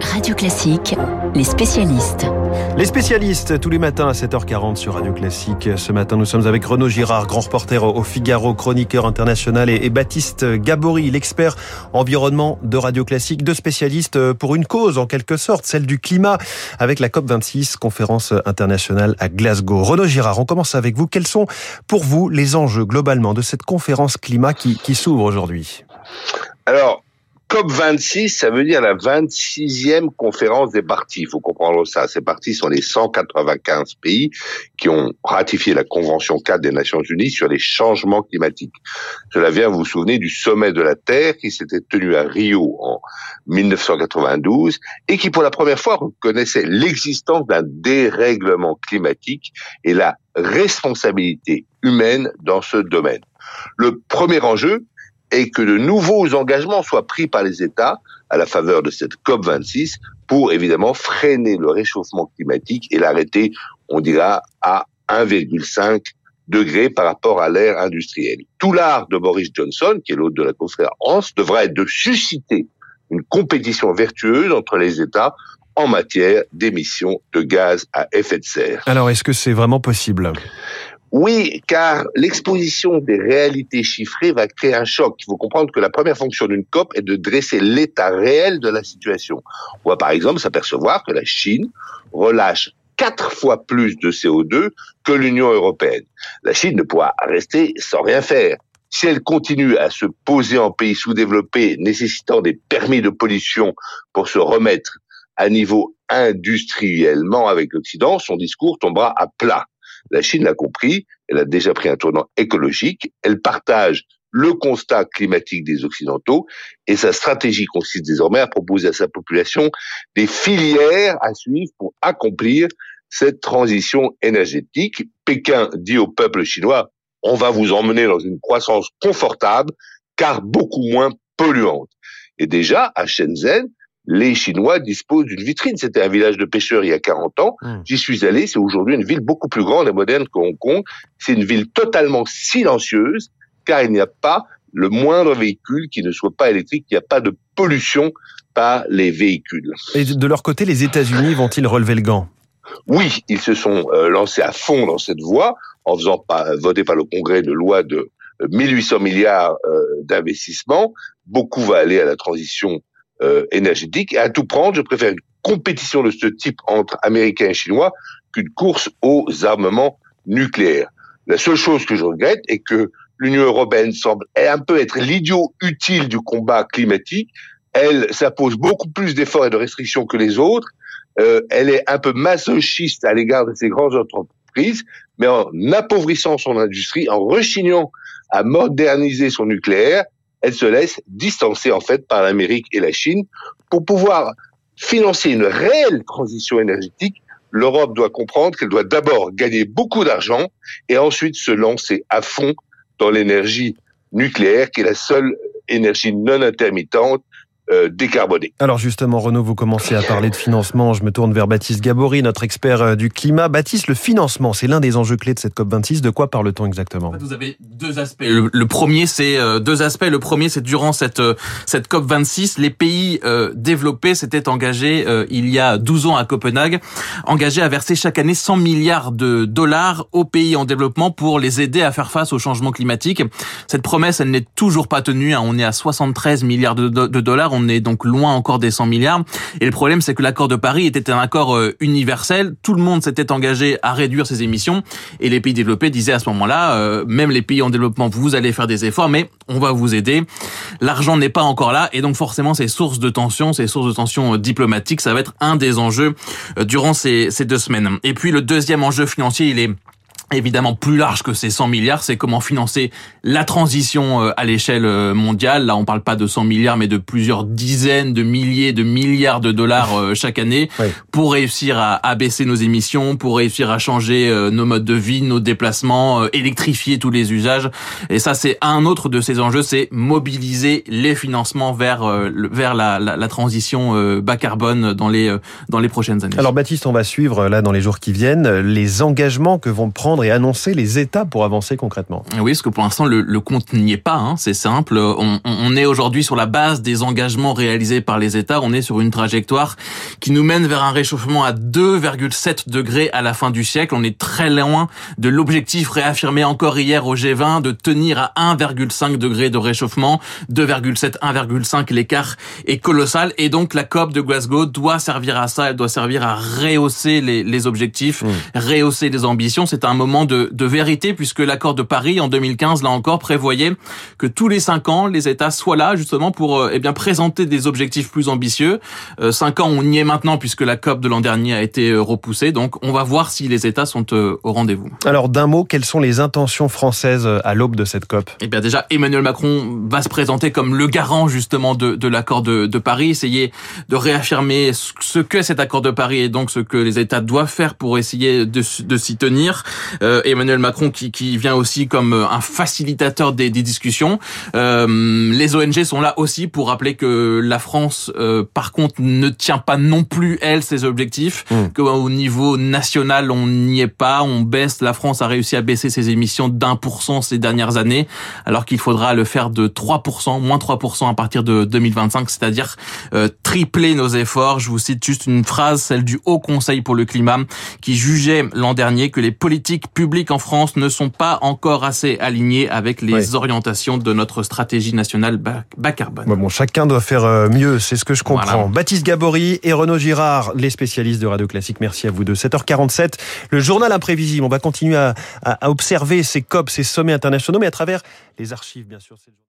Radio Classique, les spécialistes. Les spécialistes, tous les matins à 7h40 sur Radio Classique. Ce matin, nous sommes avec Renaud Girard, grand reporter au Figaro, chroniqueur international, et Baptiste Gabory, l'expert environnement de Radio Classique, deux spécialistes pour une cause, en quelque sorte, celle du climat, avec la COP26, conférence internationale à Glasgow. Renaud Girard, on commence avec vous. Quels sont, pour vous, les enjeux globalement de cette conférence climat qui, qui s'ouvre aujourd'hui? Alors, COP26, ça veut dire la 26e conférence des partis. Il faut comprendre ça. Ces partis sont les 195 pays qui ont ratifié la Convention 4 des Nations Unies sur les changements climatiques. Cela vient, vous vous souvenez, du sommet de la Terre qui s'était tenu à Rio en 1992 et qui, pour la première fois, reconnaissait l'existence d'un dérèglement climatique et la responsabilité humaine dans ce domaine. Le premier enjeu, et que de nouveaux engagements soient pris par les États à la faveur de cette COP26 pour évidemment freiner le réchauffement climatique et l'arrêter, on dira, à 1,5 degré par rapport à l'ère industrielle. Tout l'art de Boris Johnson, qui est l'hôte de la conférence, devra être de susciter une compétition vertueuse entre les États en matière d'émissions de gaz à effet de serre. Alors, est-ce que c'est vraiment possible? Oui, car l'exposition des réalités chiffrées va créer un choc. Il faut comprendre que la première fonction d'une COP est de dresser l'état réel de la situation. On va par exemple s'apercevoir que la Chine relâche quatre fois plus de CO2 que l'Union européenne. La Chine ne pourra rester sans rien faire. Si elle continue à se poser en pays sous-développé nécessitant des permis de pollution pour se remettre à niveau industriellement avec l'Occident, son discours tombera à plat. La Chine l'a compris, elle a déjà pris un tournant écologique, elle partage le constat climatique des Occidentaux et sa stratégie consiste désormais à proposer à sa population des filières à suivre pour accomplir cette transition énergétique. Pékin dit au peuple chinois, on va vous emmener dans une croissance confortable car beaucoup moins polluante. Et déjà, à Shenzhen, les Chinois disposent d'une vitrine. C'était un village de pêcheurs il y a 40 ans. Hmm. J'y suis allé. C'est aujourd'hui une ville beaucoup plus grande et moderne que Hong Kong. C'est une ville totalement silencieuse car il n'y a pas le moindre véhicule qui ne soit pas électrique. Il n'y a pas de pollution par les véhicules. Et de leur côté, les États-Unis vont-ils relever le gant? Oui, ils se sont euh, lancés à fond dans cette voie en faisant pas, voter par le Congrès de loi de 1800 euh, milliards euh, d'investissements. Beaucoup va aller à la transition euh, énergétique. Et à tout prendre, je préfère une compétition de ce type entre Américains et Chinois qu'une course aux armements nucléaires. La seule chose que je regrette est que l'Union européenne semble un peu être l'idiot utile du combat climatique. Elle s'impose beaucoup plus d'efforts et de restrictions que les autres. Euh, elle est un peu masochiste à l'égard de ces grandes entreprises, mais en appauvrissant son industrie, en rechignant à moderniser son nucléaire, elle se laisse distancer en fait par l'Amérique et la Chine pour pouvoir financer une réelle transition énergétique. L'Europe doit comprendre qu'elle doit d'abord gagner beaucoup d'argent et ensuite se lancer à fond dans l'énergie nucléaire qui est la seule énergie non intermittente euh, décarboné. Alors justement, Renaud, vous commencez à parler de financement. Je me tourne vers Baptiste Gabory, notre expert euh, du climat. Baptiste, le financement, c'est l'un des enjeux clés de cette COP26. De quoi parle-t-on exactement? Vous avez deux aspects. Le, premier, c'est euh, deux aspects. Le premier, c'est durant cette cette COP26, les pays développés s'étaient engagés il y a 12 ans à Copenhague, engagés à verser chaque année 100 milliards de dollars aux pays en développement pour les aider à faire face au changement climatique. Cette promesse, elle n'est toujours pas tenue. Hein. On est à 73 milliards de, de dollars on est donc loin encore des 100 milliards. Et le problème, c'est que l'accord de Paris était un accord euh, universel. Tout le monde s'était engagé à réduire ses émissions. Et les pays développés disaient à ce moment-là, euh, même les pays en développement, vous allez faire des efforts, mais on va vous aider. L'argent n'est pas encore là. Et donc forcément, ces sources de tension, ces sources de tension euh, diplomatiques, ça va être un des enjeux durant ces, ces deux semaines. Et puis le deuxième enjeu financier, il est évidemment plus large que ces 100 milliards, c'est comment financer la transition euh, à l'échelle euh, mondiale. Là, on parle pas de 100 milliards, mais de plusieurs dizaines de milliers de milliards de dollars euh, chaque année pour réussir à abaisser nos émissions, pour réussir à changer nos modes de vie, nos déplacements, électrifier tous les usages. Et ça, c'est un autre de ces enjeux, c'est mobiliser les financements vers vers la, la, la transition bas carbone dans les dans les prochaines années. Alors Baptiste, on va suivre là dans les jours qui viennent les engagements que vont prendre et annoncer les états pour avancer concrètement Oui, parce que pour l'instant, le, le, compte n'y est pas. Hein, c'est simple. On, on est aujourd'hui sur la base des engagements réalisés par les États. On est sur une trajectoire qui nous mène vers un réchauffement à 2,7 degrés à la fin du siècle. On est très loin de l'objectif réaffirmé encore hier au G20 de tenir à 1,5 degré de réchauffement. 2,7, 1,5, l'écart est colossal. Et donc la COP de Glasgow doit servir à ça. Elle doit servir à rehausser les, les objectifs, mmh. rehausser les ambitions. C'est un moment de, de vérité puisque l'accord de Paris en 2015, là encore, prévoyait que tous les cinq ans, les États soient là justement pour euh, eh bien présenter des objectifs plus ambitieux. Euh, cinq ans, on y est maintenant puisque la COP de l'an dernier a été euh, repoussée. Donc, on va voir si les États sont au rendez-vous. Alors, d'un mot, quelles sont les intentions françaises à l'aube de cette COP? Eh bien, déjà, Emmanuel Macron va se présenter comme le garant justement de, de l'accord de, de, Paris, essayer de réaffirmer ce que cet accord de Paris et donc ce que les États doivent faire pour essayer de, de s'y tenir. Euh, Emmanuel Macron qui, qui vient aussi comme un facilitateur des, des discussions. Euh, les ONG sont là aussi pour rappeler que la France, euh, par contre, ne tient pas non plus elle ses objectifs. Mmh. Que au niveau national, on n'y est pas, on baisse. La France a réussi à baisser ses émissions d'un pour cent ces dernières années, alors qu'il faudra le faire de 3%, moins 3% à partir de 2025, c'est-à-dire euh, tripler nos efforts. Je vous cite juste une phrase, celle du Haut Conseil pour le climat, qui jugeait l'an dernier que les politiques publiques en France ne sont pas encore assez alignées avec les oui. orientations de notre stratégie nationale bas, bas carbone. Bon, bon, chacun doit faire euh, mieux, c'est ce que je comprends. Voilà. Baptiste Gabory et Renaud Girard, les spécialistes de Radio Classique, merci à vous deux. 7h47, le journal imprévisible. On va continuer à, à, à observer ces COP, ces sommets internationaux, mais à travers les archives, bien sûr.